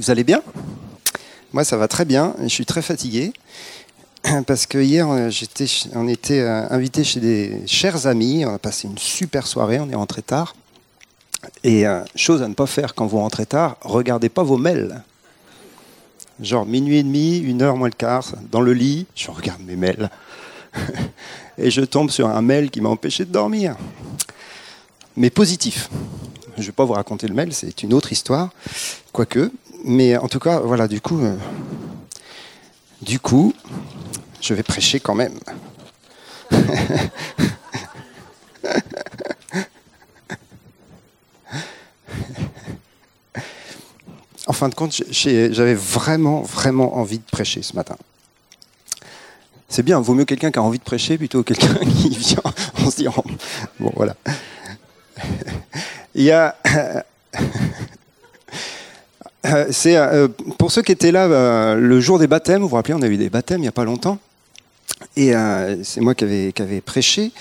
Vous allez bien? Moi, ça va très bien. Je suis très fatigué parce que hier, on était euh, invité chez des chers amis. On a passé une super soirée. On est rentré tard. Et euh, chose à ne pas faire quand vous rentrez tard, regardez pas vos mails. Genre minuit et demi, une heure moins le quart, dans le lit, je regarde mes mails. et je tombe sur un mail qui m'a empêché de dormir. Mais positif. Je ne vais pas vous raconter le mail, c'est une autre histoire, quoique. Mais en tout cas, voilà, du coup, euh, du coup, je vais prêcher quand même. en fin de compte, j'avais vraiment, vraiment envie de prêcher ce matin. C'est bien, vaut mieux quelqu'un qui a envie de prêcher plutôt que quelqu'un qui vient en se disant bon voilà. Il y a c'est euh, pour ceux qui étaient là euh, le jour des baptêmes, vous vous rappelez, on a eu des baptêmes il n'y a pas longtemps, et euh, c'est moi qui avais, qui avais, prêché,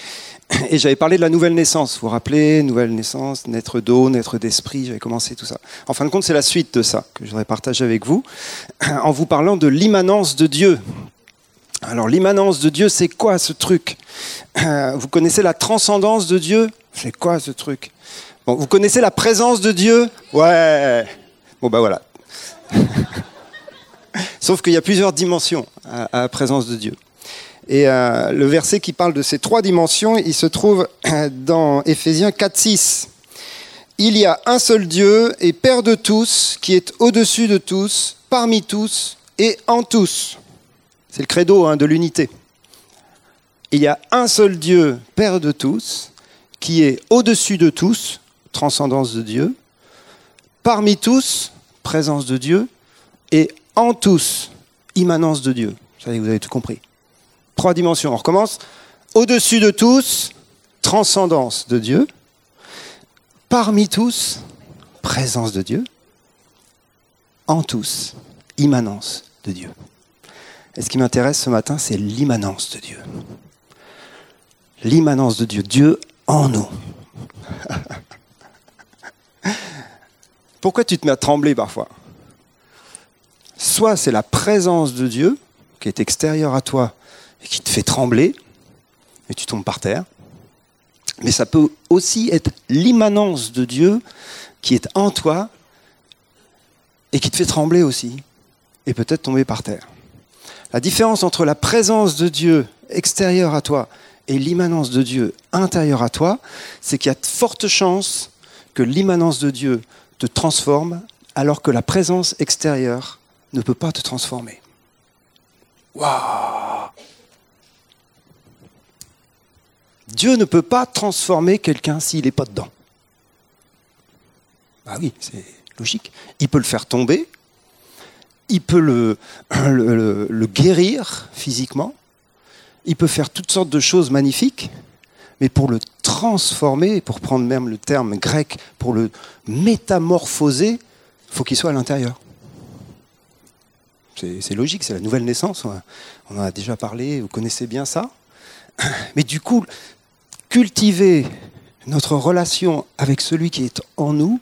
et j'avais parlé de la nouvelle naissance. Vous vous rappelez, nouvelle naissance, naître d'eau, naître d'esprit, j'avais commencé tout ça. En fin de compte, c'est la suite de ça que je voudrais partager avec vous, en vous parlant de l'immanence de Dieu. Alors l'immanence de Dieu, c'est quoi ce truc? Vous connaissez la transcendance de Dieu? C'est quoi ce truc? Bon, Vous connaissez la présence de Dieu? Ouais Bon ben voilà. Sauf qu'il y a plusieurs dimensions à, la présence de Dieu. Et euh, le verset qui parle de ces trois dimensions, il se trouve dans Éphésiens 4, 6. Il y a un seul Dieu et Père de tous, qui est au-dessus de tous, parmi tous et en tous. C'est le credo hein, de l'unité. Il y a un seul Dieu, Père de tous, qui est au-dessus de tous, transcendance de Dieu, parmi tous, présence de Dieu, et en tous, immanence de Dieu. Vous avez tout compris. Trois dimensions. On recommence. Au-dessus de tous, transcendance de Dieu. Parmi tous, présence de Dieu. En tous, immanence de Dieu. Et ce qui m'intéresse ce matin, c'est l'immanence de Dieu. L'immanence de Dieu, Dieu en nous. Pourquoi tu te mets à trembler parfois Soit c'est la présence de Dieu qui est extérieure à toi et qui te fait trembler, et tu tombes par terre. Mais ça peut aussi être l'immanence de Dieu qui est en toi et qui te fait trembler aussi, et peut-être tomber par terre. La différence entre la présence de Dieu extérieure à toi et l'immanence de Dieu intérieure à toi, c'est qu'il y a de fortes chances que l'immanence de Dieu te transforme alors que la présence extérieure ne peut pas te transformer. Waouh Dieu ne peut pas transformer quelqu'un s'il n'est pas dedans. Ah oui, c'est logique. Il peut le faire tomber, il peut le, le, guérir physiquement, il peut faire toutes sortes de choses magnifiques, mais pour le transformer, pour prendre même le terme grec, pour le métamorphoser, il faut qu'il soit à l'intérieur. C'est logique, c'est la nouvelle naissance, on en a déjà parlé, vous connaissez bien ça. Mais du coup, cultiver notre relation avec celui qui est en nous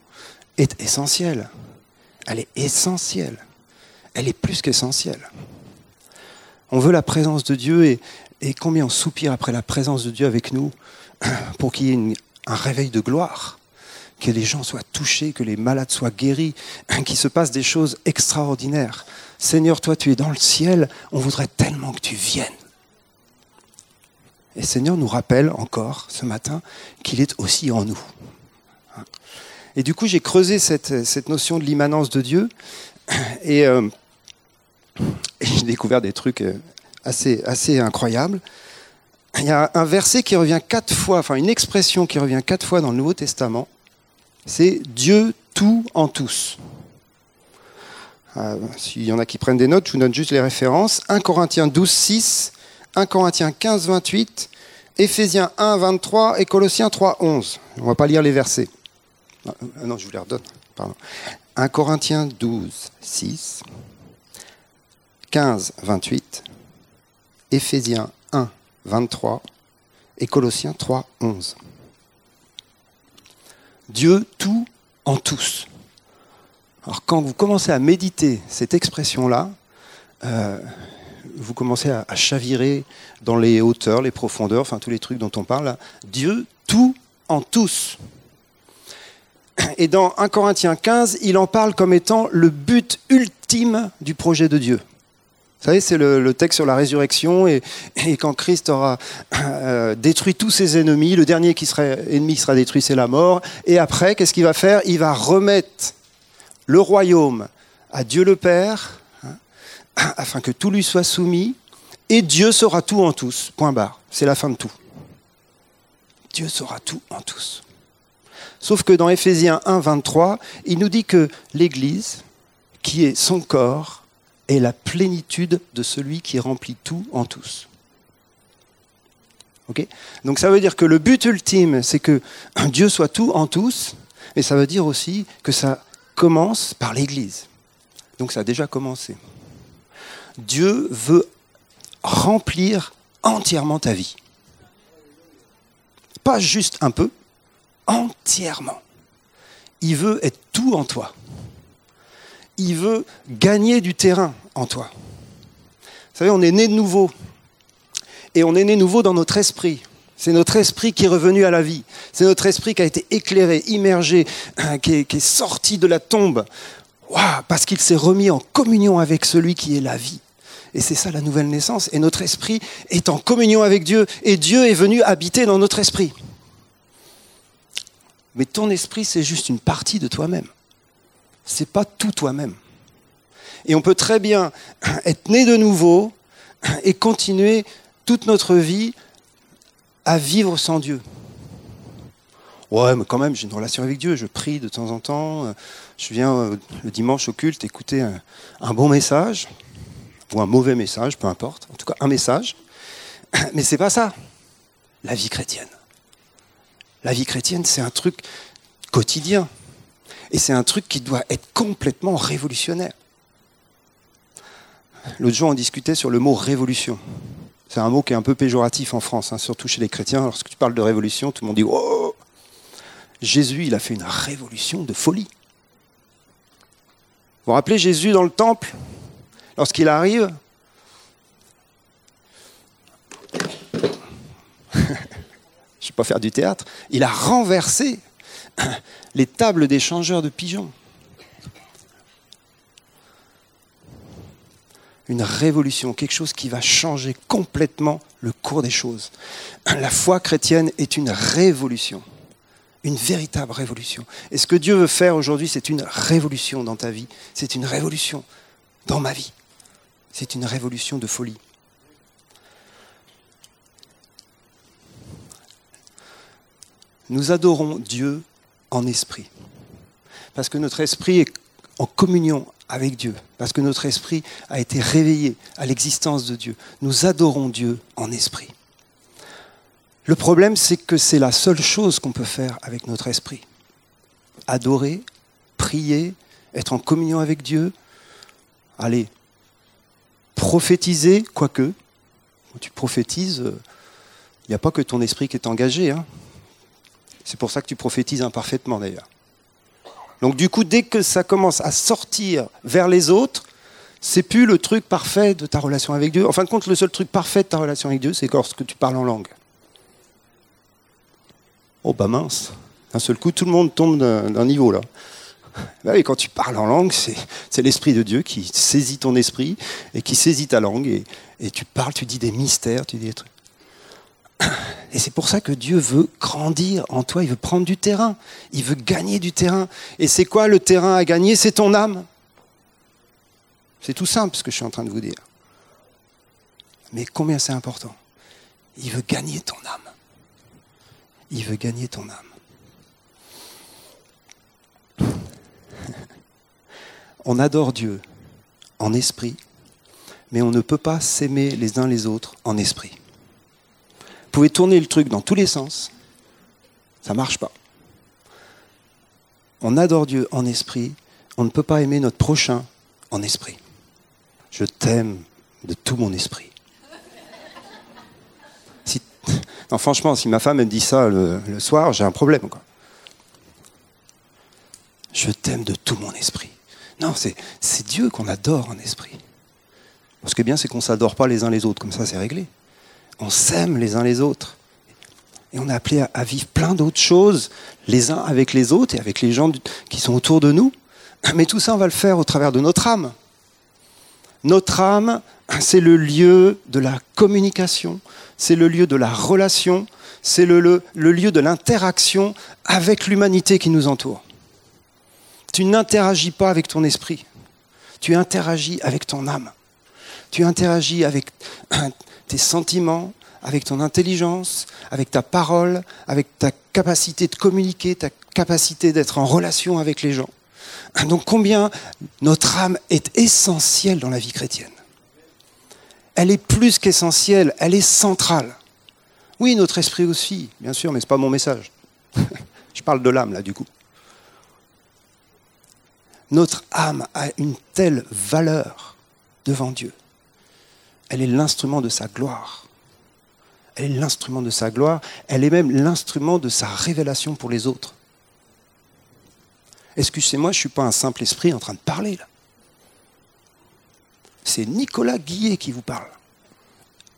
est essentiel. Elle est essentielle elle est plus qu'essentielle. On veut la présence de Dieu et, combien on soupire après la présence de Dieu avec nous pour qu'il y ait un réveil de gloire, que les gens soient touchés, que les malades soient guéris, qu'il se passe des choses extraordinaires. Seigneur, toi tu es dans le ciel, on voudrait tellement que tu viennes. Et Seigneur nous rappelle encore ce matin qu'il est aussi en nous. Et du coup, j'ai creusé cette, notion de l'immanence de Dieu. Et euh, et j'ai découvert des trucs euh, assez, assez incroyables. Il y a un verset qui revient quatre fois, enfin une expression qui revient quatre fois dans le Nouveau Testament. C'est Dieu tout en tous. Euh, s'il y en a qui prennent des notes, je vous donne juste les références. 1 Corinthiens 12, 6, 1 Corinthiens 15, 28, Éphésiens 1, 23 et Colossiens 3, 11. On ne va pas lire les versets. Non, euh, je vous les redonne. Pardon. 1 Corinthiens 12, 6, 15, 28, Éphésiens 1, 23 et Colossiens 3, 11. Dieu tout en tous. Alors quand vous commencez à méditer cette expression-là, euh, vous commencez à, chavirer dans les hauteurs, les profondeurs, enfin tous les trucs dont on parle. Dieu, tout en tous. Et dans 1 Corinthiens 15, il en parle comme étant le but ultime du projet de Dieu. Vous savez, c'est le, texte sur la résurrection et, quand Christ aura euh, détruit tous ses ennemis, le dernier qui sera ennemi qui sera détruit, c'est la mort. Et après, qu'est-ce qu'il va faire? Il va remettre le royaume à Dieu le Père, hein, afin que tout lui soit soumis, et Dieu sera tout en tous. Point barre. C'est la fin de tout. Dieu sera tout en tous. Sauf que dans Éphésiens 1, 23, il nous dit que l'Église, qui est son corps, est la plénitude de celui qui remplit tout en tous. Donc ça veut dire que le but ultime, c'est que Dieu soit tout en tous, mais ça veut dire aussi que ça commence par l'Église. Donc ça a déjà commencé. Dieu veut remplir entièrement ta vie. Pas juste un peu, entièrement. Il veut être tout en toi. Il veut gagner du terrain en toi. Vous savez, on est né de nouveau. Et on est né nouveau dans notre esprit. C'est notre esprit qui est revenu à la vie. C'est notre esprit qui a été éclairé, immergé, qui est, sorti de la tombe. parce qu'il s'est remis en communion avec celui qui est la vie. Et c'est ça la nouvelle naissance. Et notre esprit est en communion avec Dieu. Et Dieu est venu habiter dans notre esprit. Mais ton esprit, c'est juste une partie de toi-même. C'est pas tout toi-même. Et on peut très bien être né de nouveau et continuer toute notre vie à vivre sans Dieu. Ouais, mais quand même, j'ai une relation avec Dieu, je prie de temps en temps, je viens euh, le dimanche au culte écouter un, un bon message, ou un mauvais message, peu importe, en tout cas un message. Mais c'est pas ça, la vie chrétienne. La vie chrétienne, c'est un truc quotidien. Et c'est un truc qui doit être complètement révolutionnaire. L'autre jour, on discutait sur le mot révolution. C'est un mot qui est un peu péjoratif en France, hein, surtout chez les chrétiens. Lorsque tu parles de révolution, tout le monde dit Oh Jésus, il a fait une révolution de folie. Vous vous rappelez Jésus dans le temple? Lorsqu'il arrive, je ne vais pas faire du théâtre, il a renversé les tables des changeurs de pigeons. Une révolution, quelque chose qui va changer complètement le cours des choses. La foi chrétienne est une révolution, une véritable révolution. Et ce que Dieu veut faire aujourd'hui, c'est une révolution dans ta vie, c'est une révolution dans ma vie, c'est une révolution de folie. nous adorons Dieu en esprit. Parce que notre esprit est en communion avec Dieu, parce que notre esprit a été réveillé à l'existence de Dieu. Nous adorons Dieu en esprit. Le problème, c'est que c'est la seule chose qu'on peut faire avec notre esprit. Adorer, prier, être en communion avec Dieu, allez, prophétiser, quoique, tu prophétises, il n'y a pas que ton esprit qui est engagé. Hein. C'est pour ça que tu prophétises imparfaitement d'ailleurs. Donc du coup, dès que ça commence à sortir vers les autres, c'est plus le truc parfait de ta relation avec Dieu. En fin de compte, le seul truc parfait de ta relation avec Dieu, c'est lorsque tu parles en langue. Oh bah mince, d'un seul coup, tout le monde tombe d'un niveau là. Bah quand tu parles en langue, c'est l'Esprit de Dieu qui saisit ton esprit et qui saisit ta langue. Et tu parles, tu dis des mystères, tu dis des trucs. Et c'est pour ça que Dieu veut grandir en toi, il veut prendre du terrain, il veut gagner du terrain. Et c'est quoi le terrain à gagner? C'est ton âme. C'est tout simple ce que je suis en train de vous dire. Mais combien c'est important? Il veut gagner ton âme. Il veut gagner ton âme. On adore Dieu en esprit, mais on ne peut pas s'aimer les uns les autres en esprit pouvez tourner le truc dans tous les sens, ça ne marche pas. On adore Dieu en esprit, on ne peut pas aimer notre prochain en esprit. Je t'aime de tout mon esprit. Non, franchement, si ma femme me dit ça le, le soir, j'ai un problème. Quoi. Je t'aime de tout mon esprit. Non, c'est Dieu qu'on adore en esprit. Ce qui est bien, c'est qu'on ne s'adore pas les uns les autres, comme ça c'est réglé. On s'aime les uns les autres. Et on est appelé à, vivre plein d'autres choses, les uns avec les autres et avec les gens qui sont autour de nous. Mais tout ça, on va le faire au travers de notre âme. Notre âme, c'est le lieu de la communication, c'est le lieu de la relation, c'est le, le, lieu de l'interaction avec l'humanité qui nous entoure. Tu n'interagis pas avec ton esprit, tu interagis avec ton âme. Tu interagis avec tes sentiments, avec ton intelligence, avec ta parole, avec ta capacité de communiquer, ta capacité d'être en relation avec les gens. Donc combien notre âme est essentielle dans la vie chrétienne. Elle est plus qu'essentielle, elle est centrale. Oui, notre esprit aussi, bien sûr, mais ce n'est pas mon message. Je parle de l'âme là du coup. Notre âme a une telle valeur devant Dieu. Elle est l'instrument de sa gloire. Elle est l'instrument de sa gloire. Elle est même l'instrument de sa révélation pour les autres. Excusez-moi, je ne suis pas un simple esprit en train de parler là. C'est Nicolas Guillet qui vous parle.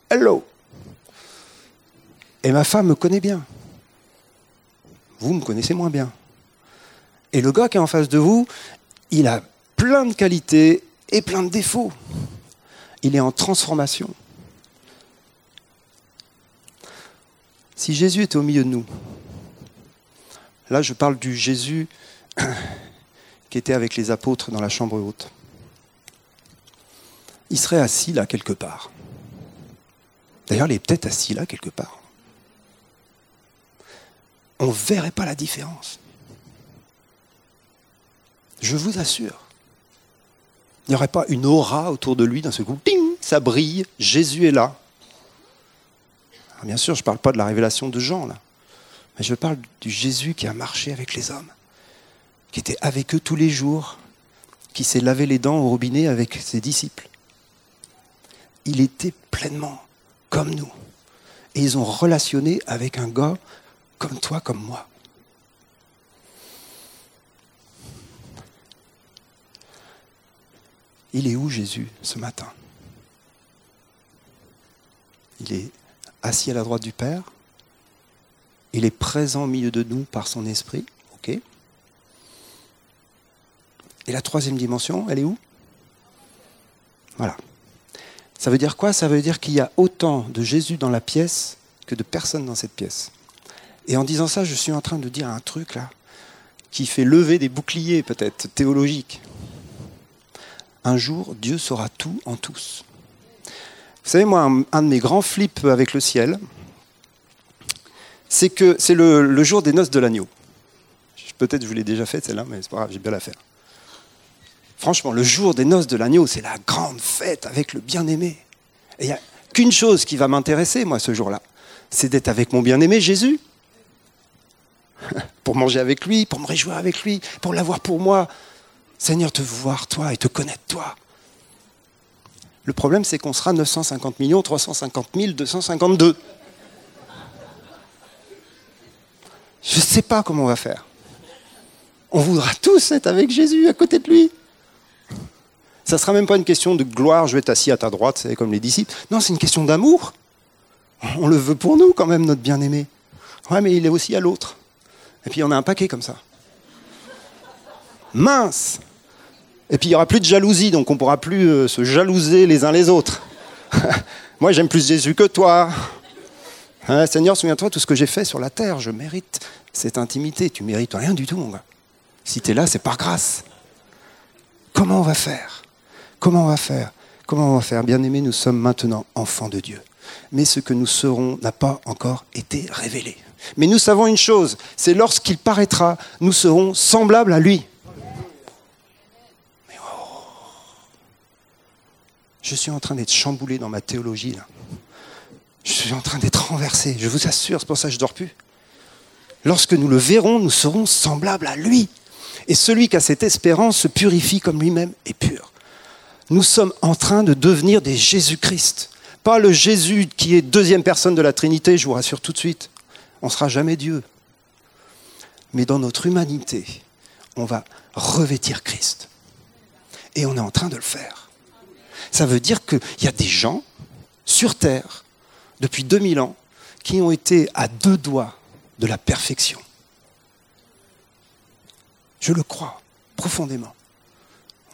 Hello. Et ma femme me connaît bien. Vous me connaissez moins bien. Et le gars qui est en face de vous, il a plein de qualités et plein de défauts. Il est en transformation. Si Jésus était au milieu de nous, là je parle du Jésus qui était avec les apôtres dans la chambre haute, il serait assis là quelque part. D'ailleurs, il est peut-être assis là quelque part. On ne verrait pas la différence. Je vous assure. Il n'y aurait pas une aura autour de lui d'un seul coup. Ça brille, Jésus est là. bien sûr, je ne parle pas de la révélation de Jean, là. Mais je parle du Jésus qui a marché avec les hommes, qui était avec eux tous les jours, qui s'est lavé les dents au robinet avec ses disciples. Il était pleinement comme nous. Et ils ont relationné avec un gars comme toi, comme moi. Il est où Jésus ce matin? Il est assis à la droite du Père. Il est présent au milieu de nous par son esprit. Ok? Et la troisième dimension, elle est où? Voilà. Ça veut dire quoi? Ça veut dire qu'il y a autant de Jésus dans la pièce que de personnes dans cette pièce. Et en disant ça, je suis en train de dire un truc là qui fait lever des boucliers peut-être théologiques un jour, Dieu saura tout en tous. Vous savez, moi, un, de mes grands flips avec le ciel, c'est que c'est le, jour des noces de l'agneau. Peut-être je vous l'ai déjà fait celle-là, mais c'est pas grave, j'ai bien la faire. Franchement, le jour des noces de l'agneau, c'est la grande fête avec le bien-aimé. Et il n'y a qu'une chose qui va m'intéresser, moi, ce jour-là, c'est d'être avec mon bien-aimé Jésus. pour manger avec lui, pour me réjouir avec lui, pour l'avoir pour moi, Seigneur, te voir toi et te connaître toi. Le problème, c'est qu'on sera 950 millions, 350 000, 252. Je ne sais pas comment on va faire. On voudra tous être avec Jésus à côté de lui. Ça ne sera même pas une question de gloire, je vais être assis à ta droite, c'est comme les disciples. Non, c'est une question d'amour. On le veut pour nous quand même, notre bien-aimé. Ouais, mais il est aussi à l'autre. Et puis on a un paquet comme ça. Mince et puis il n'y aura plus de jalousie, donc on ne pourra plus euh, se jalouser les uns les autres. Moi j'aime plus Jésus que toi. Hein, Seigneur, souviens-toi tout ce que j'ai fait sur la terre. Je mérite cette intimité. Tu mérites rien du tout. Si tu es là, c'est par grâce. Comment on va faire? Comment on va faire? Comment on va faire? Bien aimés, nous sommes maintenant enfants de Dieu. Mais ce que nous serons n'a pas encore été révélé. Mais nous savons une chose, c'est lorsqu'il paraîtra, nous serons semblables à lui. Je suis en train d'être chamboulé dans ma théologie, là. Je suis en train d'être renversé, je vous assure, c'est pour ça que je ne dors plus. Lorsque nous le verrons, nous serons semblables à lui. Et celui qui a cette espérance se purifie comme lui-même est pur. Nous sommes en train de devenir des Jésus-Christ. Pas le Jésus qui est deuxième personne de la Trinité, je vous rassure tout de suite. On ne sera jamais Dieu. Mais dans notre humanité, on va revêtir Christ. Et on est en train de le faire. Ça veut dire qu'il y a des gens sur Terre, depuis 2000 ans, qui ont été à deux doigts de la perfection. Je le crois profondément.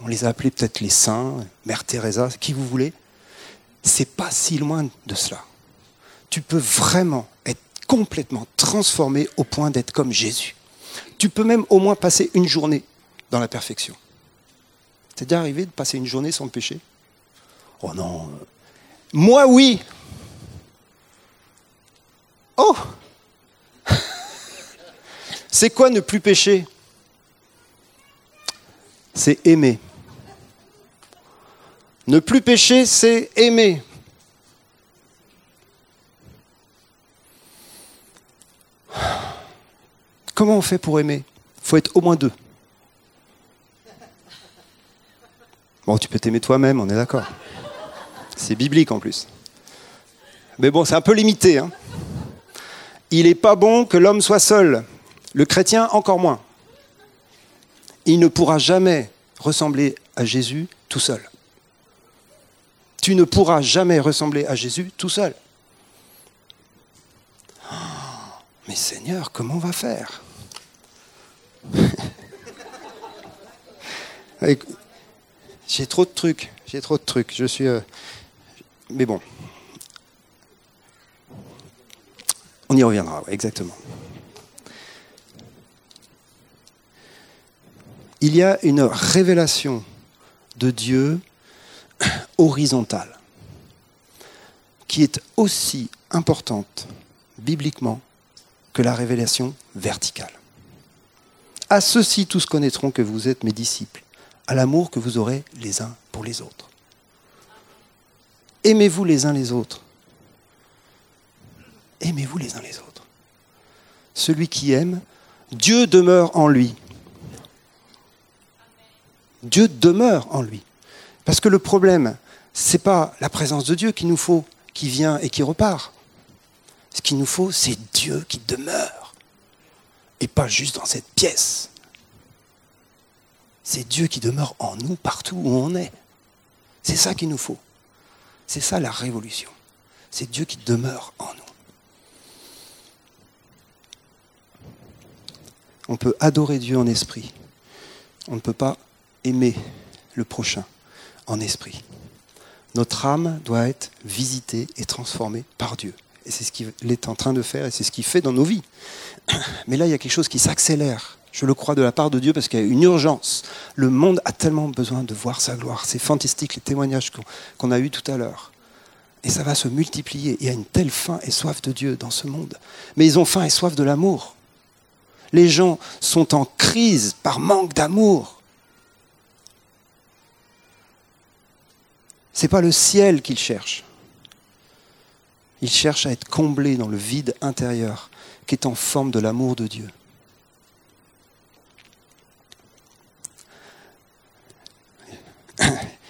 On les a appelés peut-être les saints, Mère Teresa, qui vous voulez. C'est pas si loin de cela. Tu peux vraiment être complètement transformé au point d'être comme Jésus. Tu peux même au moins passer une journée dans la perfection. C'est déjà arrivé de passer une journée sans péché Oh non. Moi oui. Oh C'est quoi ne plus pécher? C'est aimer. Ne plus pécher, c'est aimer. Comment on fait pour aimer? Il faut être au moins deux. Bon, tu peux t'aimer toi-même, on est d'accord. C'est biblique en plus. Mais bon, c'est un peu limité. Hein. Il n'est pas bon que l'homme soit seul. Le chrétien, encore moins. Il ne pourra jamais ressembler à Jésus tout seul. Tu ne pourras jamais ressembler à Jésus tout seul. Oh, mais Seigneur, comment on va faire? J'ai trop de trucs, j'ai trop de trucs. Je suis. Euh, mais bon. On y reviendra, exactement. Il y a une révélation de Dieu horizontale qui est aussi importante bibliquement que la révélation verticale. À ceci tous connaîtront que vous êtes mes disciples, à l'amour que vous aurez les uns pour les autres. Aimez-vous les uns les autres. Aimez-vous les uns les autres. Celui qui aime, Dieu demeure en lui. Dieu demeure en lui. Parce que le problème, ce n'est pas la présence de Dieu qu'il nous faut, qui vient et qui repart. Ce qu'il nous faut, c'est Dieu qui demeure. Et pas juste dans cette pièce. C'est Dieu qui demeure en nous partout où on est. C'est ça qu'il nous faut. C'est ça la révolution. C'est Dieu qui demeure en nous. On peut adorer Dieu en esprit. On ne peut pas aimer le prochain en esprit. Notre âme doit être visitée et transformée par Dieu. Et c'est ce qu'il est en train de faire et c'est ce qu'il fait dans nos vies. Mais là, il y a quelque chose qui s'accélère. Je le crois de la part de Dieu parce qu'il y a une urgence. Le monde a tellement besoin de voir sa gloire. C'est fantastique les témoignages qu'on a eus tout à l'heure. Et ça va se multiplier. Il y a une telle faim et soif de Dieu dans ce monde. Mais ils ont faim et soif de l'amour. Les gens sont en crise par manque d'amour. Ce n'est pas le ciel qu'ils cherchent. Ils cherchent à être comblés dans le vide intérieur qui est en forme de l'amour de Dieu.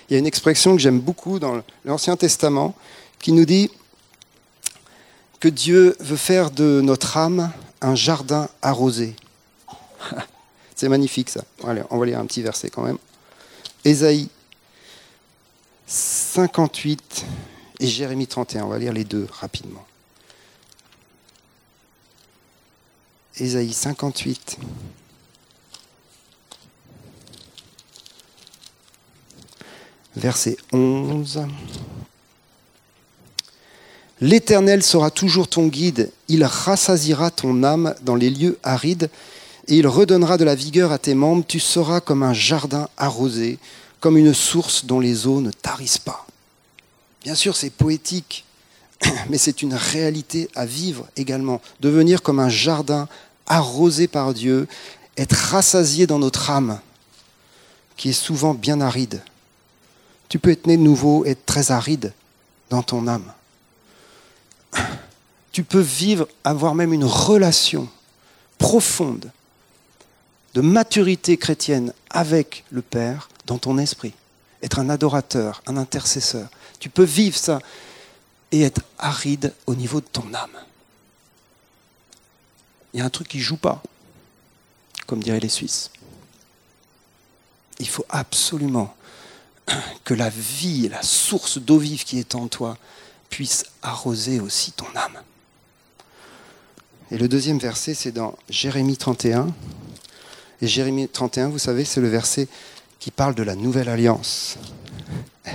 Il y a une expression que j'aime beaucoup dans l'Ancien Testament qui nous dit que Dieu veut faire de notre âme un jardin arrosé. C'est magnifique ça. Allez, on va lire un petit verset quand même. Ésaïe 58 et Jérémie 31. On va lire les deux rapidement. Ésaïe 58. Verset 11. L'Éternel sera toujours ton guide, il rassasira ton âme dans les lieux arides, et il redonnera de la vigueur à tes membres, tu seras comme un jardin arrosé, comme une source dont les eaux ne tarissent pas. Bien sûr, c'est poétique, mais c'est une réalité à vivre également. Devenir comme un jardin arrosé par Dieu, être rassasié dans notre âme, qui est souvent bien aride. Tu peux être né de nouveau, être très aride dans ton âme. Tu peux vivre, avoir même une relation profonde de maturité chrétienne avec le Père dans ton esprit. Être un adorateur, un intercesseur. Tu peux vivre ça et être aride au niveau de ton âme. Il y a un truc qui ne joue pas, comme diraient les Suisses. Il faut absolument que la vie, la source d'eau vive qui est en toi, puisse arroser aussi ton âme. Et le deuxième verset, c'est dans Jérémie 31. Et Jérémie 31, vous savez, c'est le verset qui parle de la nouvelle alliance.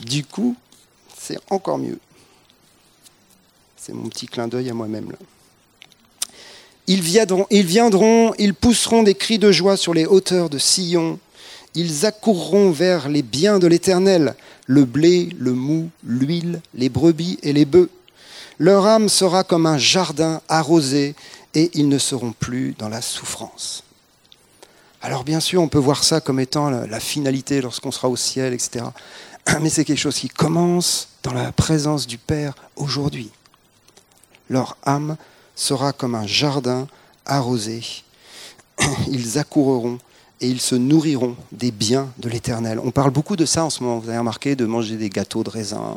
du coup, c'est encore mieux. C'est mon petit clin d'œil à moi-même là. Ils viendront, ils viendront, ils pousseront des cris de joie sur les hauteurs de Sion. Ils accourront vers les biens de l'Éternel, le blé, le mou, l'huile, les brebis et les bœufs. Leur âme sera comme un jardin arrosé et ils ne seront plus dans la souffrance. Alors bien sûr, on peut voir ça comme étant la finalité lorsqu'on sera au ciel, etc. Mais c'est quelque chose qui commence dans la présence du Père aujourd'hui. Leur âme sera comme un jardin arrosé. Ils accourront et ils se nourriront des biens de l'Éternel. On parle beaucoup de ça en ce moment, vous avez remarqué, de manger des gâteaux de raisin,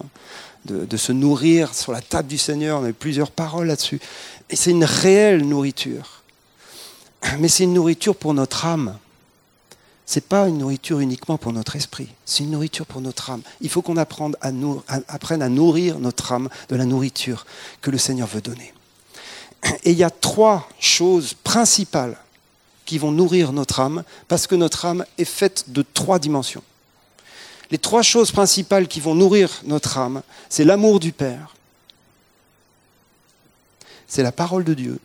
de, se nourrir sur la table du Seigneur. On a eu plusieurs paroles là-dessus. Et c'est une réelle nourriture. Mais c'est une nourriture pour notre âme. Ce n'est pas une nourriture uniquement pour notre esprit, c'est une nourriture pour notre âme. Il faut qu'on apprenne à nourrir notre âme de la nourriture que le Seigneur veut donner. Et il y a trois choses principales qui vont nourrir notre âme, parce que notre âme est faite de trois dimensions. Les trois choses principales qui vont nourrir notre âme, c'est l'amour du Père, c'est la parole de Dieu,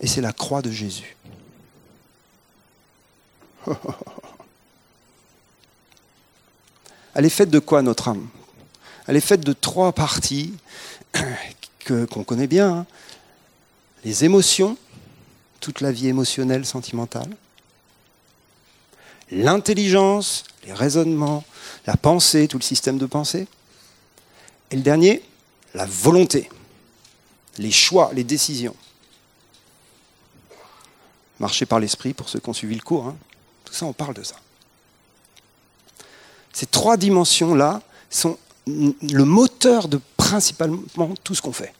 et c'est la croix de Jésus. Elle est faite de quoi notre âme? Elle est faite de trois parties qu'on connaît bien, hein. les émotions, toute la vie émotionnelle, sentimentale, l'intelligence, les raisonnements, la pensée, tout le système de pensée, et le dernier, la volonté, les choix, les décisions. Marcher par l'esprit, pour ceux qui ont suivi le cours, hein. tout ça, on parle de ça. Ces trois dimensions-là sont le moteur de principalement tout ce qu'on fait,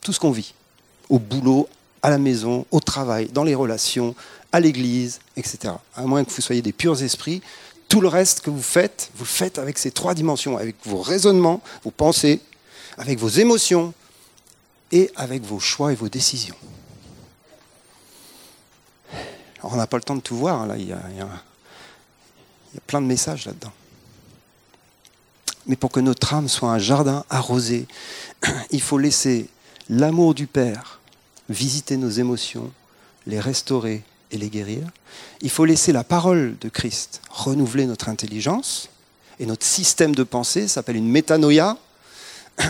tout ce qu'on vit, au boulot, à la maison, au travail, dans les relations, à l'église, etc. À moins que vous soyez des purs esprits, tout le reste que vous faites, vous le faites avec ces trois dimensions, avec vos raisonnements, vos pensées, avec vos émotions et avec vos choix et vos décisions. On n'a pas le temps de tout voir, hein, là, il y a plein de messages là-dedans mais pour que notre âme soit un jardin arrosé, il faut laisser l'amour du Père visiter nos émotions, les restaurer et les guérir. Il faut laisser la parole de Christ renouveler notre intelligence et notre système de pensée, s'appelle une métanoïa.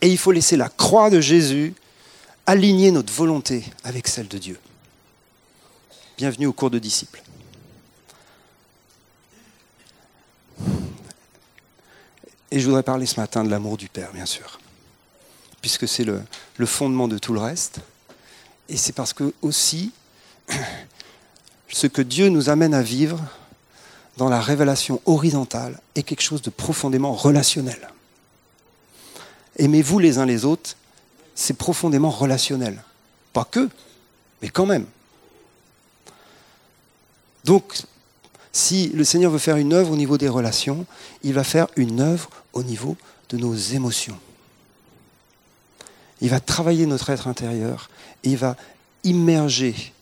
Et il faut laisser la croix de Jésus aligner notre volonté avec celle de Dieu. Bienvenue au cours de disciples. Et je voudrais parler ce matin de l'amour du Père, bien sûr, puisque c'est le, fondement de tout le reste. Et c'est parce que aussi, ce que Dieu nous amène à vivre dans la révélation horizontale est quelque chose de profondément relationnel. Aimez-vous les uns les autres, c'est profondément relationnel. Pas que, mais quand même. Donc, si le Seigneur veut faire une œuvre au niveau des relations, il va faire une œuvre au niveau de nos émotions. Il va travailler notre être intérieur et il va immerger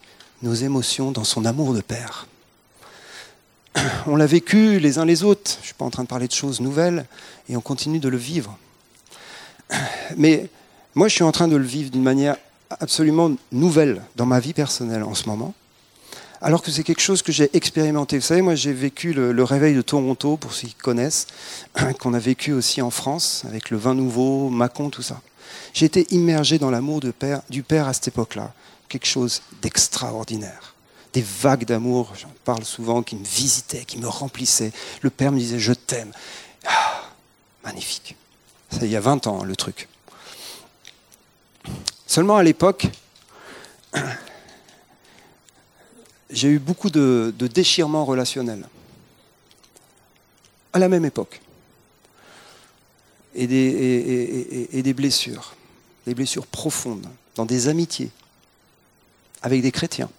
nos émotions dans son amour de Père. On l'a vécu les uns les autres, je ne suis pas en train de parler de choses nouvelles, et on continue de le vivre. Mais moi, je suis en train de le vivre d'une manière absolument nouvelle dans ma vie personnelle en ce moment alors que c'est quelque chose que j'ai expérimenté. Vous savez, moi j'ai vécu le, réveil de Toronto, pour ceux qui connaissent, qu'on a vécu aussi en France, avec le vin nouveau, Macon, tout ça. J'ai été immergé dans l'amour du Père à cette époque-là. Quelque chose d'extraordinaire. Des vagues d'amour, j'en parle souvent, qui me visitaient, qui me remplissaient. Le Père me disait, je t'aime. Ah, magnifique. Ça, il y a 20 ans, le truc. Seulement à l'époque, j'ai eu beaucoup de, déchirements relationnels à la même époque. Et, des, blessures, des blessures profondes, dans des amitiés, avec des chrétiens.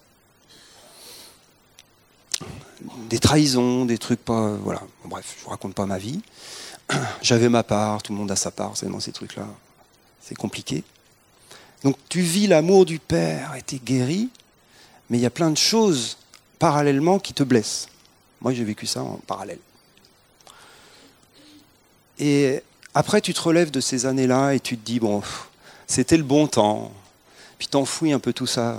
des trahisons, des trucs pas. Voilà, bref, je vous raconte pas ma vie. J'avais ma part, tout le monde a sa part, c'est dans ces trucs-là. C'est compliqué. Donc tu vis l'amour du Père et tu es guéri, mais il y a plein de choses parallèlement qui te blessent. Moi, j'ai vécu ça en parallèle. Et après, tu te relèves de ces années-là et tu te dis, bon, c'était le bon temps. Puis t'enfouis un peu tout ça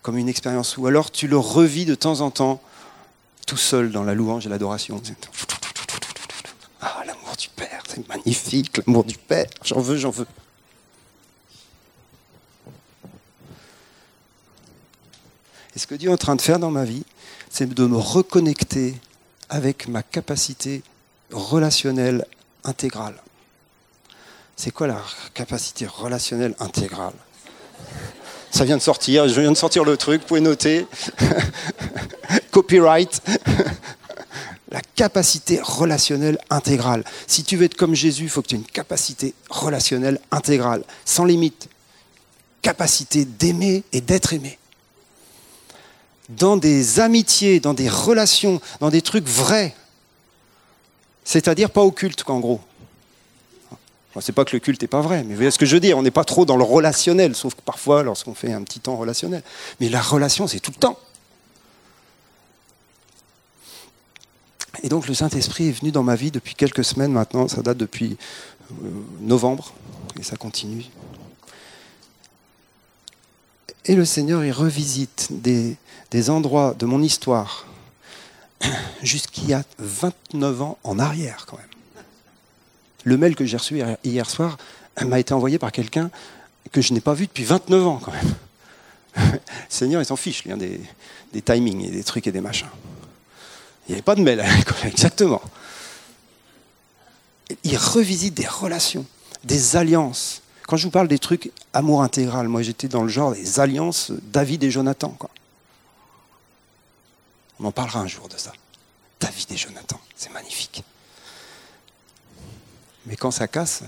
comme une expérience. Ou alors tu le revis de temps en temps tout seul dans la louange et l'adoration. Ah, l'amour du Père, c'est magnifique, l'amour du Père, j'en veux, j'en veux. Et ce que Dieu est en train de faire dans ma vie, c'est de me reconnecter avec ma capacité relationnelle intégrale. C'est quoi la capacité relationnelle intégrale? Ça vient de sortir, je viens de sortir le truc, vous pouvez noter. Copyright. la capacité relationnelle intégrale. Si tu veux être comme Jésus, il faut que tu aies une capacité relationnelle intégrale, sans limite. Capacité d'aimer et d'être aimé dans des amitiés, dans des relations, dans des trucs vrais. C'est-à-dire pas au culte, en gros. C'est pas que le culte n'est pas vrai, mais vous voyez ce que je veux dire, on n'est pas trop dans le relationnel, sauf que parfois, lorsqu'on fait un petit temps relationnel. Mais la relation, c'est tout le temps. Et donc le Saint-Esprit est venu dans ma vie depuis quelques semaines maintenant, ça date depuis euh, novembre, et ça continue. Et le Seigneur, il revisite des, des endroits de mon histoire jusqu'il y a 29 ans en arrière quand même. Le mail que j'ai reçu hier soir m'a été envoyé par quelqu'un que je n'ai pas vu depuis 29 ans quand même. Seigneur, il s'en fiche, lui, des, des timings et des trucs et des machins. Il n'y avait pas de mail exactement. Il revisite des relations, des alliances. Quand je vous parle des trucs amour intégral, moi j'étais dans le genre des alliances David et Jonathan. On en parlera un jour de ça. David et Jonathan, c'est magnifique. Mais quand ça casse,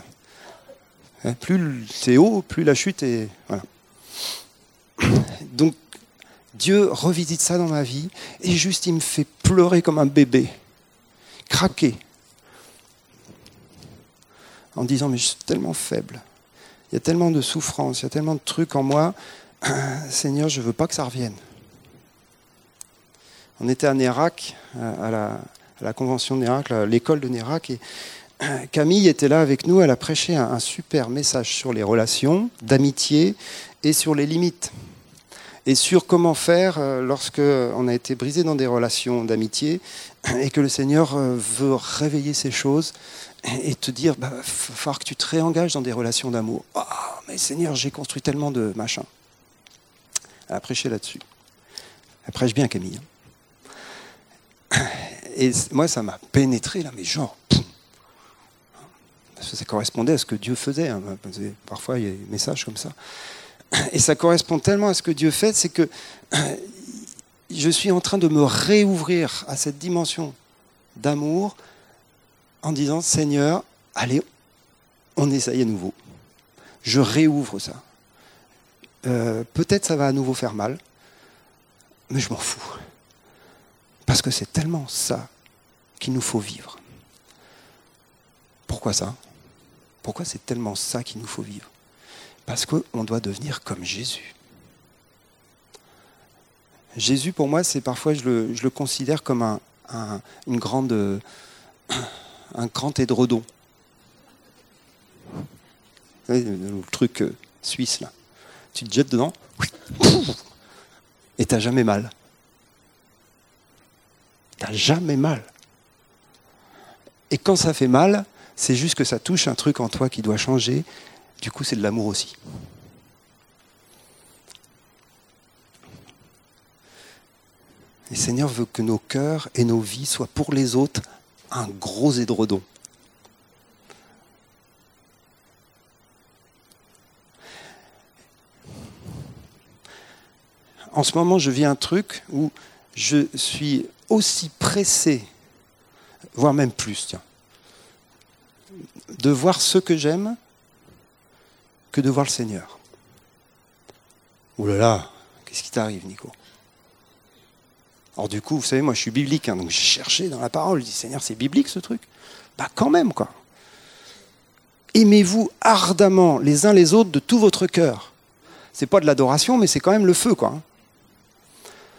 hein, plus c'est haut, plus la chute est. Voilà. Donc, Dieu revisite ça dans ma vie et juste il me fait pleurer comme un bébé, craquer, en disant Mais je suis tellement faible, il y a tellement de souffrance, il y a tellement de trucs en moi, Seigneur, je ne veux pas que ça revienne. On était à Nérac, à la, convention de Nérac, l'école de Nérac, et Camille était là avec nous. Elle a prêché un, super message sur les relations d'amitié et sur les limites. Et sur comment faire euh, lorsque on a été brisé dans des relations d'amitié et que le Seigneur euh, veut réveiller ces choses et te dire, il bah, va falloir que tu te réengages dans des relations d'amour. Oh, mais Seigneur, j'ai construit tellement de machins. Elle a prêché là-dessus. Elle prêche bien, Camille. Hein. Et moi, ça m'a pénétré, là, mais genre, ça correspondait à ce que Dieu faisait. Hein. Parfois, il y a des messages comme ça. Et ça correspond tellement à ce que Dieu fait, c'est que je suis en train de me réouvrir à cette dimension d'amour en disant Seigneur, allez, on essaye à nouveau. Je réouvre ça. Euh, peut-être ça va à nouveau faire mal, mais je m'en fous. Parce que c'est tellement ça qu'il nous faut vivre. Pourquoi ça? Pourquoi c'est tellement ça qu'il nous faut vivre? Parce qu'on doit devenir comme Jésus. Jésus, pour moi, c'est parfois, je le, considère comme un, une grande, un grand édredon. Le truc euh, suisse, là. Tu te jettes dedans, et t'as jamais mal. T'as jamais mal. Et quand ça fait mal, c'est juste que ça touche un truc en toi qui doit changer. Du coup, c'est de l'amour aussi. Le Seigneur veut que nos cœurs et nos vies soient pour les autres un gros édredon. En ce moment, je vis un truc où je suis aussi pressé, voire même plus, tiens, de voir ce que j'aime que de voir le Seigneur. Ouh là qu'est-ce qui t'arrive, Nico? Alors du coup, vous savez, moi je suis biblique, hein, donc j'ai cherché dans la parole, je dis Seigneur, c'est biblique ce truc? Bah quand même, quoi. Aimez-vous ardemment les uns les autres de tout votre cœur. C'est pas de l'adoration, mais c'est quand même le feu, quoi.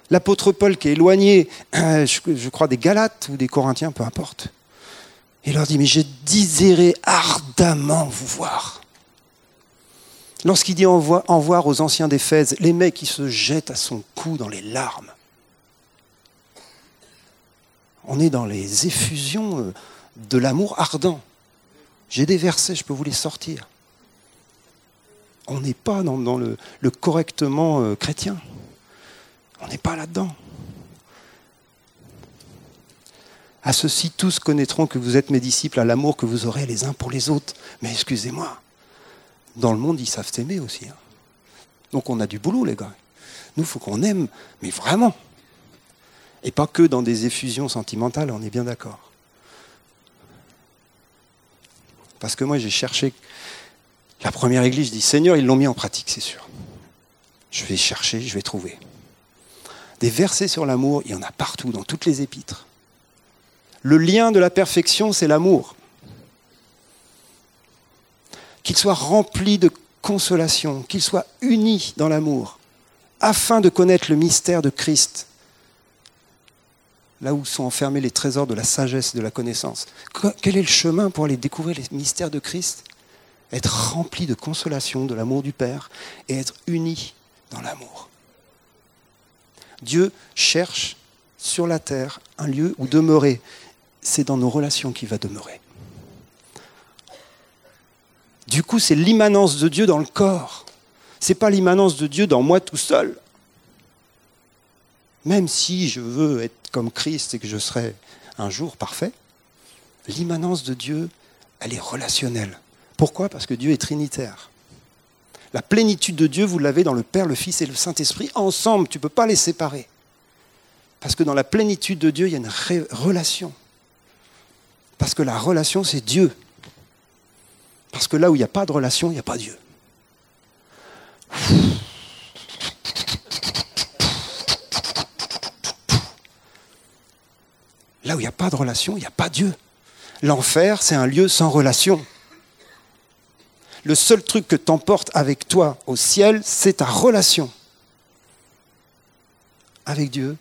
L'apôtre Paul qui est éloigné, je crois, des Galates ou des Corinthiens, peu importe. Il leur dit, mais je désirais ardemment vous voir. Lorsqu'il dit en voir aux anciens d'Éphèse, les mecs qui se jettent à son cou dans les larmes. On est dans les effusions euh, de l'amour ardent. J'ai des versets, je peux vous les sortir. On n'est pas dans, le, correctement euh, chrétien. On n'est pas là-dedans. À ceci, tous connaîtront que vous êtes mes disciples à l'amour que vous aurez les uns pour les autres. Mais excusez-moi, dans le monde, ils savent s'aimer aussi. Hein. Donc on a du boulot, les gars. Nous, il faut qu'on aime, mais vraiment. Et pas que dans des effusions sentimentales, on est bien d'accord. Parce que moi, j'ai cherché la première église, je dis Seigneur, ils l'ont mis en pratique, c'est sûr. Je vais chercher, je vais trouver. Des versets sur l'amour, il y en a partout, dans toutes les épîtres. Le lien de la perfection, c'est l'amour. Qu'il soit rempli de consolation, qu'il soit uni dans l'amour, afin de connaître le mystère de Christ, là où sont enfermés les trésors de la sagesse et de la connaissance. Quel est le chemin pour aller découvrir les mystères de Christ? Être rempli de consolation, de l'amour du Père, et être uni dans l'amour. Dieu cherche sur la terre un lieu où demeurer. C'est dans nos relations qu'il va demeurer. Du coup, c'est l'immanence de Dieu dans le corps. C'est pas l'immanence de Dieu dans moi tout seul. Même si je veux être comme Christ et que je serai un jour parfait, l'immanence de Dieu, elle est relationnelle. Pourquoi? Parce que Dieu est trinitaire. La plénitude de Dieu, vous l'avez dans le Père, le Fils et le Saint-Esprit ensemble. Tu ne peux pas les séparer. Parce que dans la plénitude de Dieu, il y a une relation. Parce que la relation, c'est Dieu. Parce que là où il n'y a pas de relation, il n'y a pas Dieu. Là où il n'y a pas de relation, il n'y a pas Dieu. L'enfer, c'est un lieu sans relation le seul truc que t'emportes avec toi au ciel, c'est ta relation avec Dieu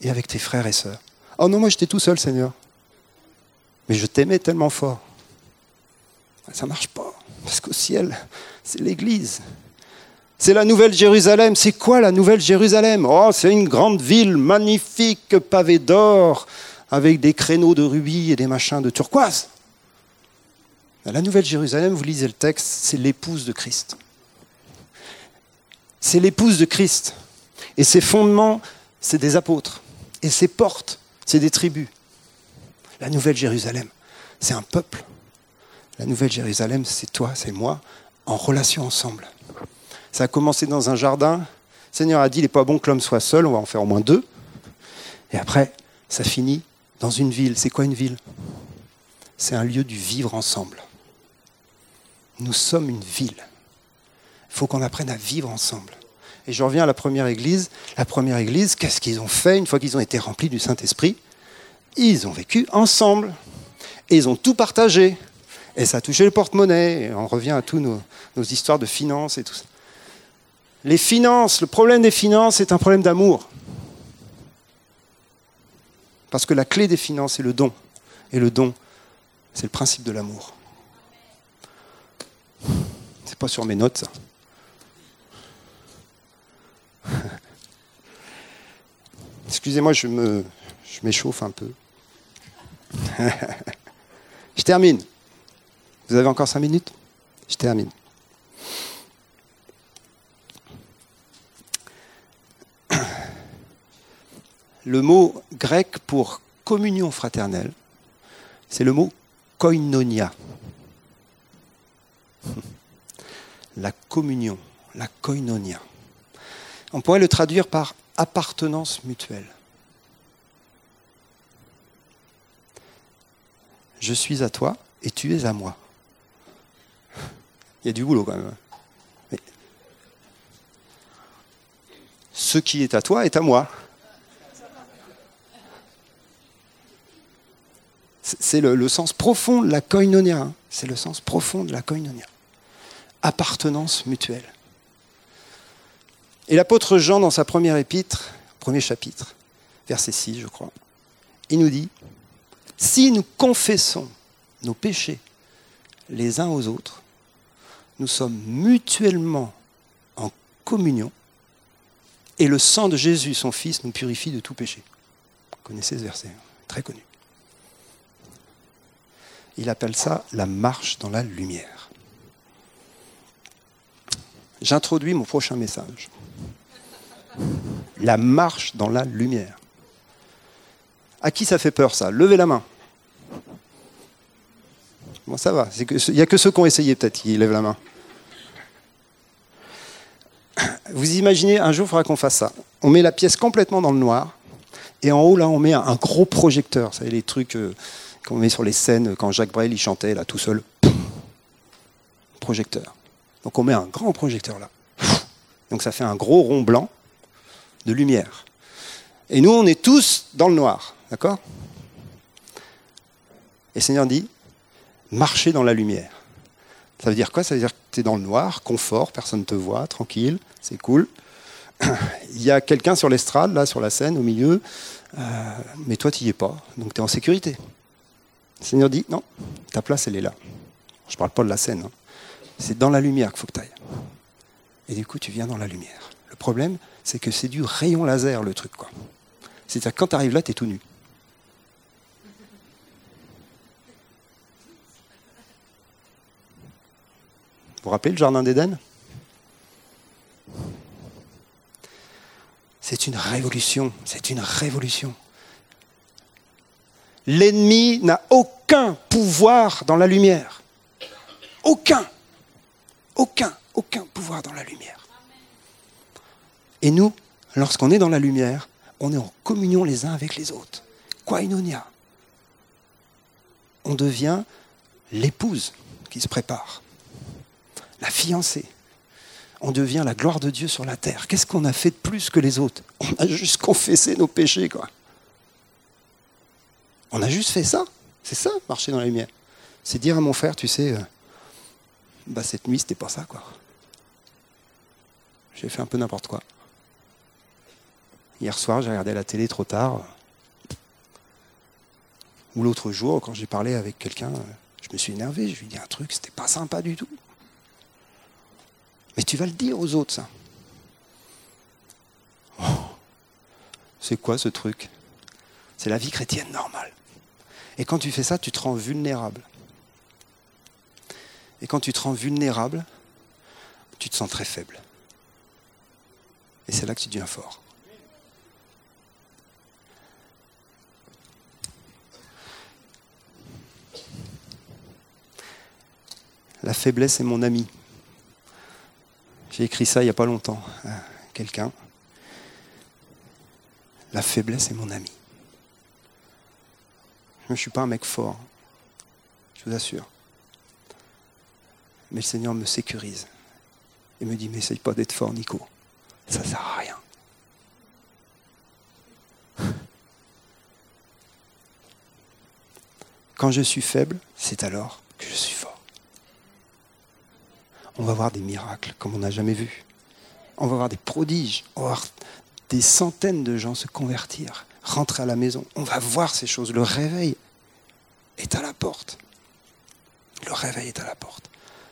et avec tes frères et sœurs. Oh non, moi j'étais tout seul, Seigneur. Mais je t'aimais tellement fort. Ça ne marche pas. Parce qu'au ciel, c'est l'Église. C'est la Nouvelle Jérusalem. C'est quoi la Nouvelle Jérusalem? Oh, c'est une grande ville magnifique, pavée d'or, avec des créneaux de rubis et des machins de turquoise. La Nouvelle Jérusalem, vous lisez le texte, c'est l'épouse de Christ. C'est l'épouse de Christ. Et ses fondements, c'est des apôtres. Et ses portes, c'est des tribus. La Nouvelle Jérusalem, c'est un peuple. La Nouvelle Jérusalem, c'est toi, c'est moi, en relation ensemble. Ça a commencé dans un jardin. Le Seigneur a dit, il n'est pas bon que l'homme soit seul, on va en faire au moins deux. Et après, ça finit dans une ville. C'est quoi une ville? C'est un lieu du vivre ensemble. Nous sommes une ville. Il faut qu'on apprenne à vivre ensemble. Et je reviens à la première église. La première église, qu'est-ce qu'ils ont fait une fois qu'ils ont été remplis du Saint-Esprit? Ils ont vécu ensemble. Et ils ont tout partagé. Et ça a touché le porte-monnaie. on revient à toutes nos, histoires de finances et tout ça. Les finances, le problème des finances, c'est un problème d'amour. Parce que la clé des finances, c'est le don. Et le don, c'est le principe de l'amour. C'est pas sur mes notes, ça. Excusez-moi, je me, je m'échauffe un peu. je termine. Vous avez encore cinq minutes? Je termine. Le mot grec pour communion fraternelle, c'est le mot koinonia la communion, la koinonia. On pourrait le traduire par appartenance mutuelle. je suis à toi et tu es à moi. Il y a du boulot quand même. Ce qui est à toi est à moi. C'est le, sens profond de la koinonia. Hein. C'est le sens profond de la koinonia. Appartenance mutuelle. Et l'apôtre Jean, dans sa première épître, premier chapitre, verset 6, je crois, il nous dit si nous confessons nos péchés les uns aux autres, nous sommes mutuellement en communion et le sang de Jésus, son Fils, nous purifie de tout péché. Vous connaissez ce verset, hein, très connu. Il appelle ça la marche dans la lumière. J'introduis mon prochain message. La marche dans la lumière. À qui ça fait peur ça? Levez la main. Bon, ça va. Il n'y a que ceux qui ont essayé peut-être qui lèvent la main. Vous imaginez, un jour, il faudra qu'on fasse ça. On met la pièce complètement dans le noir, et en haut, là, on met un gros projecteur. Vous savez, les trucs euh, qu'on met sur les scènes quand Jacques Brel il chantait, là, tout seul. Projecteur. Donc on met un grand projecteur là. Donc ça fait un gros rond blanc de lumière. Et nous, on est tous dans le noir. D'accord? Et le Seigneur dit, marchez dans la lumière. Ça veut dire quoi? Ça veut dire que tu es dans le noir, confort, personne ne te voit, tranquille, c'est cool. Il y a quelqu'un sur l'estrade, là, sur la scène, au milieu, euh, mais toi, tu n'y es pas, donc tu es en sécurité. Le Seigneur dit, non, ta place, elle est là. Je ne parle pas de la scène, hein. c'est dans la lumière qu'il faut que tu ailles. Et du coup, tu viens dans la lumière. Le problème, c'est que c'est du rayon laser, le truc. quoi. C'est-à-dire quand tu arrives là, tu es tout nu. Vous vous rappelez le Jardin d'Éden? C'est une révolution, c'est une révolution. L'ennemi n'a aucun pouvoir dans la lumière. Aucun. Aucun, aucun pouvoir dans la lumière. Et nous, lorsqu'on est dans la lumière, on est en communion les uns avec les autres. Koinonia. On devient l'épouse qui se prépare la fiancée. On devient la gloire de Dieu sur la terre. Qu'est-ce qu'on a fait de plus que les autres On a juste confessé nos péchés, quoi. On a juste fait ça. C'est ça, marcher dans la lumière. C'est dire à mon frère, tu sais, euh, bah cette nuit, c'était pas ça, quoi. J'ai fait un peu n'importe quoi. Hier soir, j'ai regardé la télé trop tard. Ou l'autre jour, quand j'ai parlé avec quelqu'un, euh, je me suis énervé, je lui ai dit un truc, c'était pas sympa du tout. Mais tu vas le dire aux autres, ça. Oh, c'est quoi ce truc? C'est la vie chrétienne normale. Et quand tu fais ça, tu te rends vulnérable. Et quand tu te rends vulnérable, tu te sens très faible. Et c'est là que tu deviens fort. La faiblesse est mon ami. J'ai écrit ça il n'y a pas longtemps à quelqu'un. La faiblesse est mon ami. Je ne suis pas un mec fort, je vous assure. Mais le Seigneur me sécurise et me dit, mais essaye pas d'être fort, Nico. Ça ne sert à rien. Quand je suis faible, c'est alors que je suis fort on va voir des miracles comme on n'a jamais vu. On va voir des prodiges, on va voir des centaines de gens se convertir, rentrer à la maison. On va voir ces choses. Le réveil est à la porte. Le réveil est à la porte.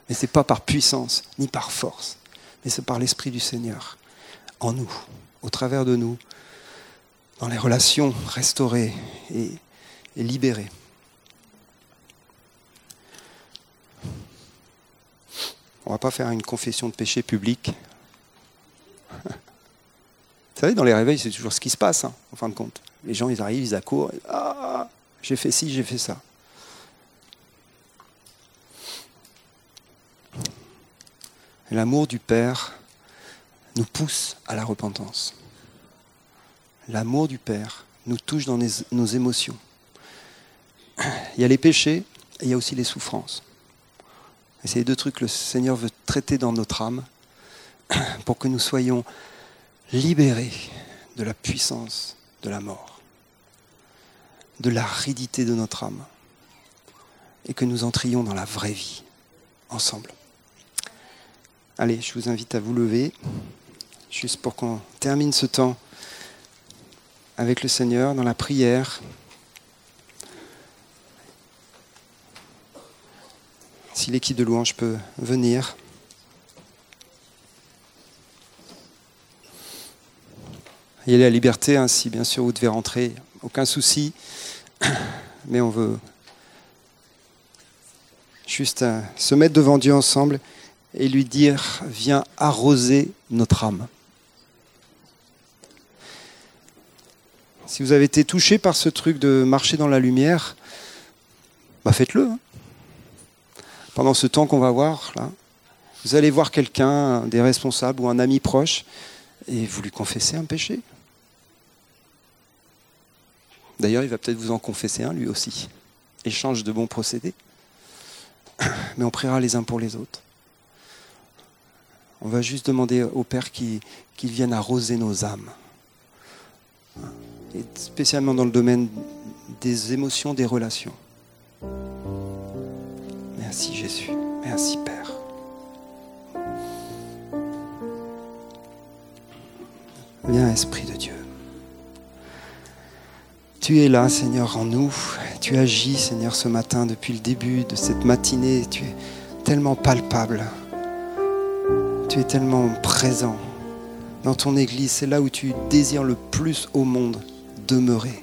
Mais ce n'est pas par puissance ni par force, mais c'est par l'Esprit du Seigneur, en nous, au travers de nous, dans les relations restaurées et, et libérées. On ne va pas faire une confession de péché publique. Vous savez, dans les réveils, c'est toujours ce qui se passe, hein, en fin de compte. Les gens, ils arrivent, ils accourent. Ah, j'ai fait ci, j'ai fait ça. L'amour du Père nous pousse à la repentance. L'amour du Père nous touche dans nos émotions. Il y a les péchés il y a aussi les souffrances. Et c'est les deux trucs que le Seigneur veut traiter dans notre âme pour que nous soyons libérés de la puissance de la mort, de l'aridité de notre âme, et que nous entrions dans la vraie vie ensemble. Allez, je vous invite à vous lever, juste pour qu'on termine ce temps avec le Seigneur dans la prière. Si l'équipe de louange peut venir. Il y a la liberté, ainsi bien sûr vous devez rentrer, aucun souci, mais on veut juste euh, se mettre devant Dieu ensemble et lui dire, viens arroser notre âme. Si vous avez été touché par ce truc de marcher dans la lumière, bah faites-le. Hein. Pendant ce temps qu'on va voir, là, vous allez voir quelqu'un, des responsables ou un ami proche, et vous lui confessez un péché. D'ailleurs, il va peut-être vous en confesser un lui aussi. Échange de bons procédés. Mais on priera les uns pour les autres. On va juste demander au Père qu'il vienne arroser nos âmes. Et spécialement dans le domaine des émotions, des relations. Merci Jésus. Merci Père. Viens Esprit de Dieu. Tu es là, Seigneur, en nous. Tu agis, Seigneur, ce matin depuis le début de cette matinée. Tu es tellement palpable. Tu es tellement présent dans ton Église. C'est là où tu désires le plus au monde demeurer.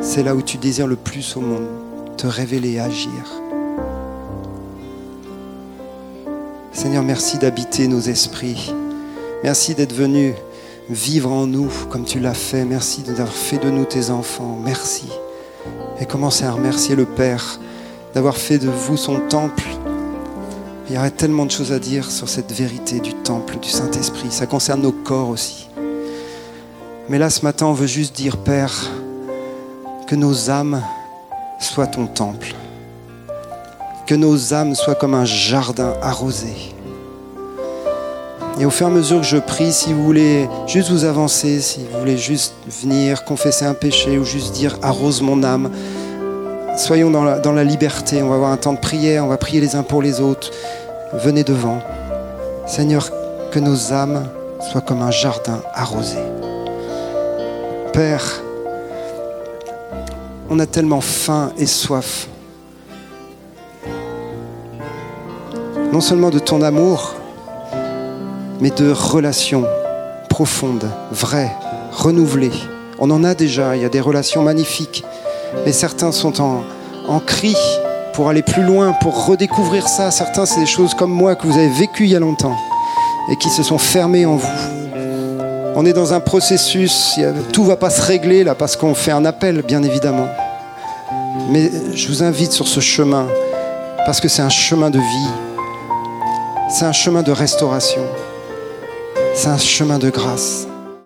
C'est là où tu désires le plus au monde te révéler et agir. Seigneur, merci d'habiter nos esprits. Merci d'être venu vivre en nous comme tu l'as fait. Merci d'avoir fait de nous tes enfants. Merci. Et commencez à remercier le Père d'avoir fait de vous son temple il y aurait tellement de choses à dire sur cette vérité du temple, du Saint-Esprit. Ça concerne nos corps aussi. Mais là, ce matin, on veut juste dire, Père, que nos âmes soient ton temple. Que nos âmes soient comme un jardin arrosé. Et au fur et à mesure que je prie, si vous voulez juste vous avancer, si vous voulez juste venir confesser un péché ou juste dire arrose mon âme, soyons dans la, liberté. On va avoir un temps de prière, on va prier les uns pour les autres venez devant. Seigneur, que nos âmes soient comme un jardin arrosé. Père, on a tellement faim et soif, non seulement de ton amour, mais de relations profondes, vraies, renouvelées. On en a déjà, il y a des relations magnifiques, mais certains sont en, cri pour aller plus loin, pour redécouvrir ça. Certains, c'est des choses comme moi que vous avez vécues il y a longtemps et qui se sont fermées en vous. On est dans un processus, tout ne va pas se régler là parce qu'on fait un appel, bien évidemment. Mais je vous invite sur ce chemin parce que c'est un chemin de vie, c'est un chemin de restauration, c'est un chemin de grâce.